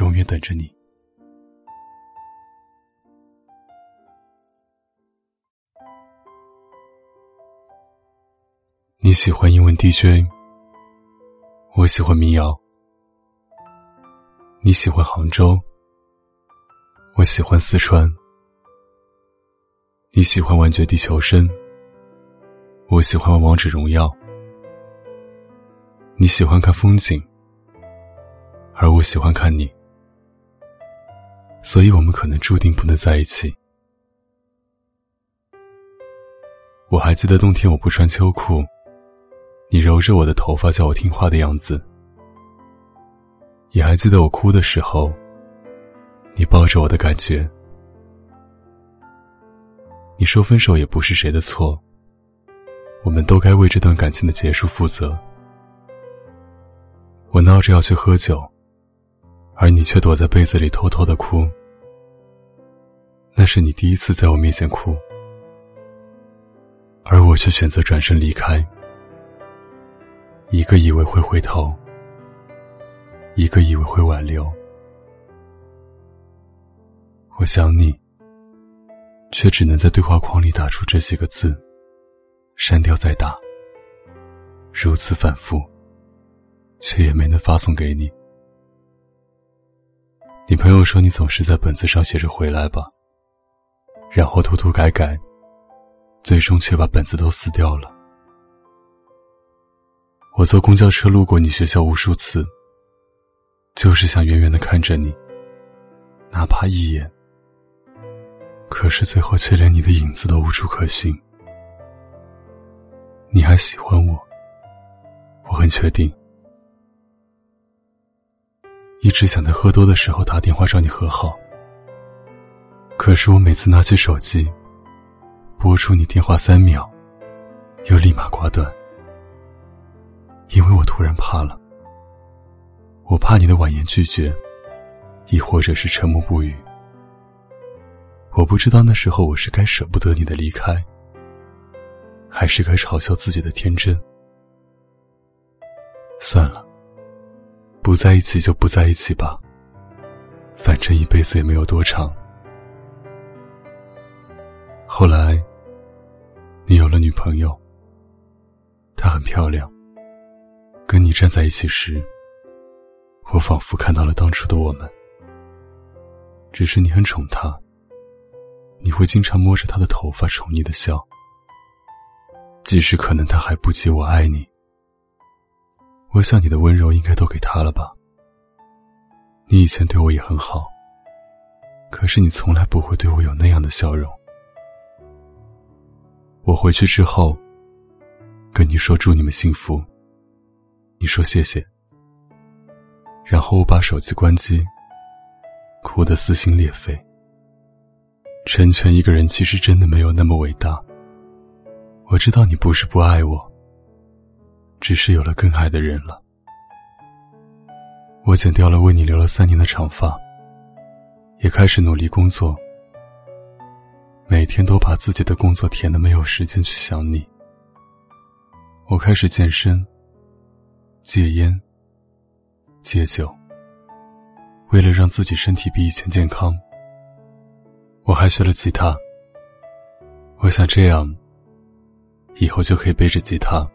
永远等着你。你喜欢英文 DJ，我喜欢民谣。你喜欢杭州，我喜欢四川。你喜欢玩绝地求生，我喜欢玩王者荣耀。你喜欢看风景，而我喜欢看你。所以我们可能注定不能在一起。我还记得冬天我不穿秋裤，你揉着我的头发叫我听话的样子。也还记得我哭的时候，你抱着我的感觉。你说分手也不是谁的错，我们都该为这段感情的结束负责。我闹着要去喝酒。而你却躲在被子里偷偷的哭，那是你第一次在我面前哭，而我却选择转身离开。一个以为会回头，一个以为会挽留。我想你，却只能在对话框里打出这些个字，删掉再打，如此反复，却也没能发送给你。你朋友说你总是在本子上写着“回来吧”，然后涂涂改改，最终却把本子都撕掉了。我坐公交车路过你学校无数次，就是想远远的看着你，哪怕一眼。可是最后却连你的影子都无处可寻。你还喜欢我，我很确定。一直想在喝多的时候打电话找你和好，可是我每次拿起手机，拨出你电话三秒，又立马挂断，因为我突然怕了，我怕你的婉言拒绝，亦或者是沉默不语。我不知道那时候我是该舍不得你的离开，还是该嘲笑自己的天真。算了。不在一起就不在一起吧，反正一辈子也没有多长。后来，你有了女朋友，她很漂亮。跟你站在一起时，我仿佛看到了当初的我们。只是你很宠她，你会经常摸着她的头发，宠溺的笑。即使可能她还不及我爱你。我想你的温柔应该都给他了吧。你以前对我也很好，可是你从来不会对我有那样的笑容。我回去之后，跟你说祝你们幸福。你说谢谢，然后我把手机关机，哭得撕心裂肺。成全一个人其实真的没有那么伟大。我知道你不是不爱我。只是有了更爱的人了。我剪掉了为你留了三年的长发，也开始努力工作，每天都把自己的工作填的没有时间去想你。我开始健身、戒烟、戒酒，为了让自己身体比以前健康，我还学了吉他。我想这样，以后就可以背着吉他。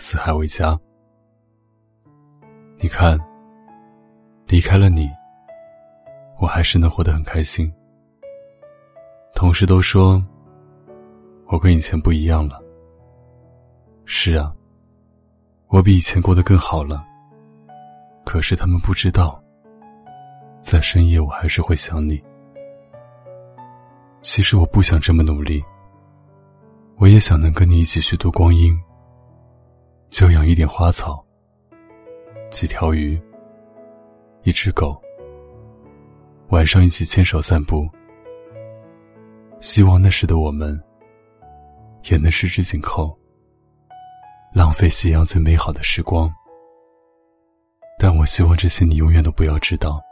四海为家，你看，离开了你，我还是能活得很开心。同事都说，我跟以前不一样了。是啊，我比以前过得更好了。可是他们不知道，在深夜我还是会想你。其实我不想这么努力，我也想能跟你一起虚度光阴。就养一点花草，几条鱼，一只狗，晚上一起牵手散步。希望那时的我们，也能十指紧扣，浪费夕阳最美好的时光。但我希望这些你永远都不要知道。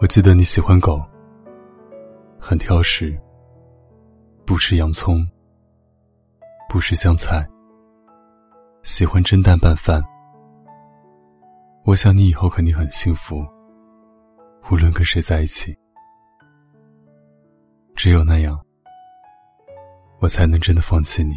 我记得你喜欢狗，很挑食，不吃洋葱，不吃香菜，喜欢蒸蛋拌饭。我想你以后肯定很幸福，无论跟谁在一起。只有那样，我才能真的放弃你。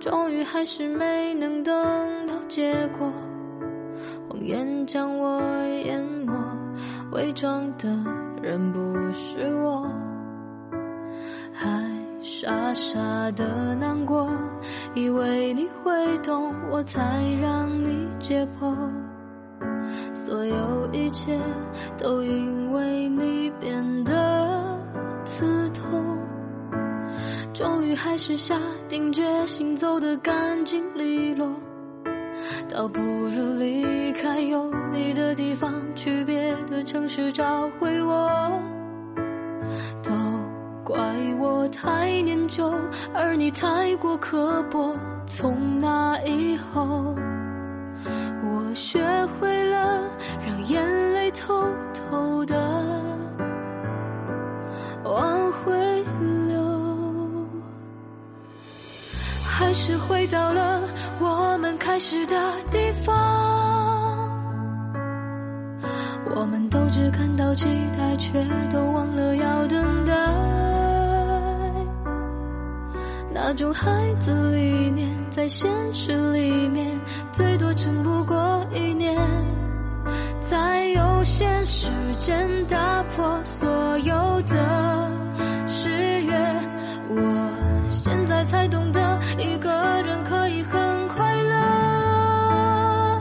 终于还是没能等到结果。谎言将我淹没，伪装的人不是我，还傻傻的难过，以为你会懂，我才让你解剖，所有一切都因为你变得刺痛，终于还是下定决心走得干净利落。倒不如离开有你的地方，去别的城市找回我。都怪我太念旧，而你太过刻薄。从那以后，我学会了让眼泪偷还是回到了。我们开始的地方，我们都只看到期待，却都忘了要等待。那种孩子理念，在现实里面，最多撑不过一年。在有限时间打破所有的誓约，我现在才懂，一个人可以很快乐，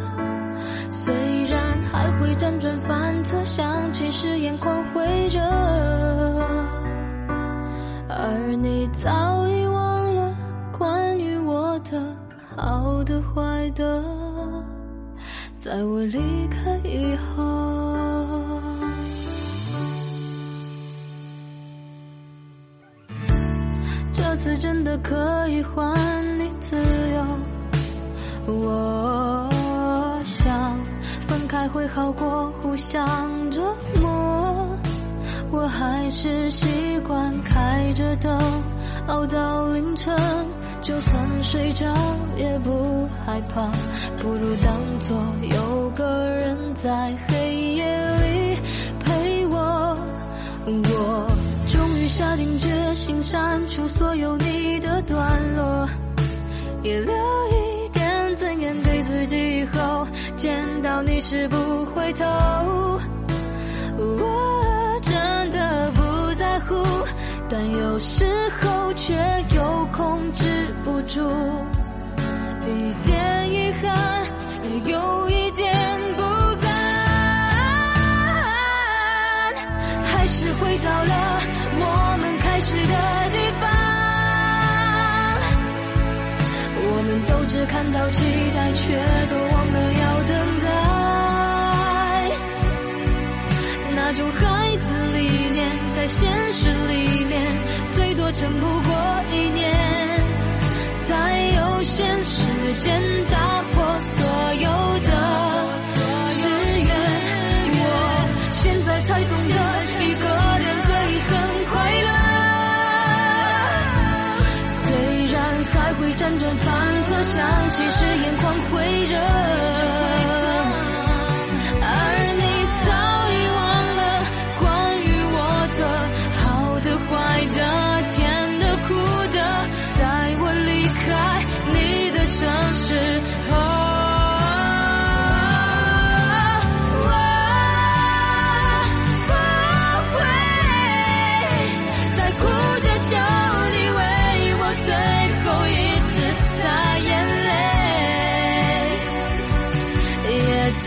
虽然还会。辗转反侧，想起誓言狂挥着，而你早已忘了关于我的好的坏的，在我离开以后，次真的可以还你自由，我想分。开会好过互相折磨，我还是习惯开着灯熬到凌晨，就算睡着也不害怕，不如当作有个人在黑夜里陪我。我终于下定决心删除所有你的段落，也留一点尊严给自己以后。见到你时不回头，我真的不在乎，但有时候却又控制不住，一点遗憾，也有一点不甘，还是回到了我们开始的地方，我们都只看到期待，却都忘了要等待。那种孩子里面，在。现实里面，最多撑不过一年，在有限时间想起时眼眶会热。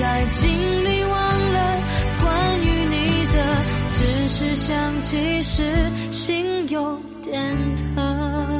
在尽力忘了关于你的，只是想起时心有点疼。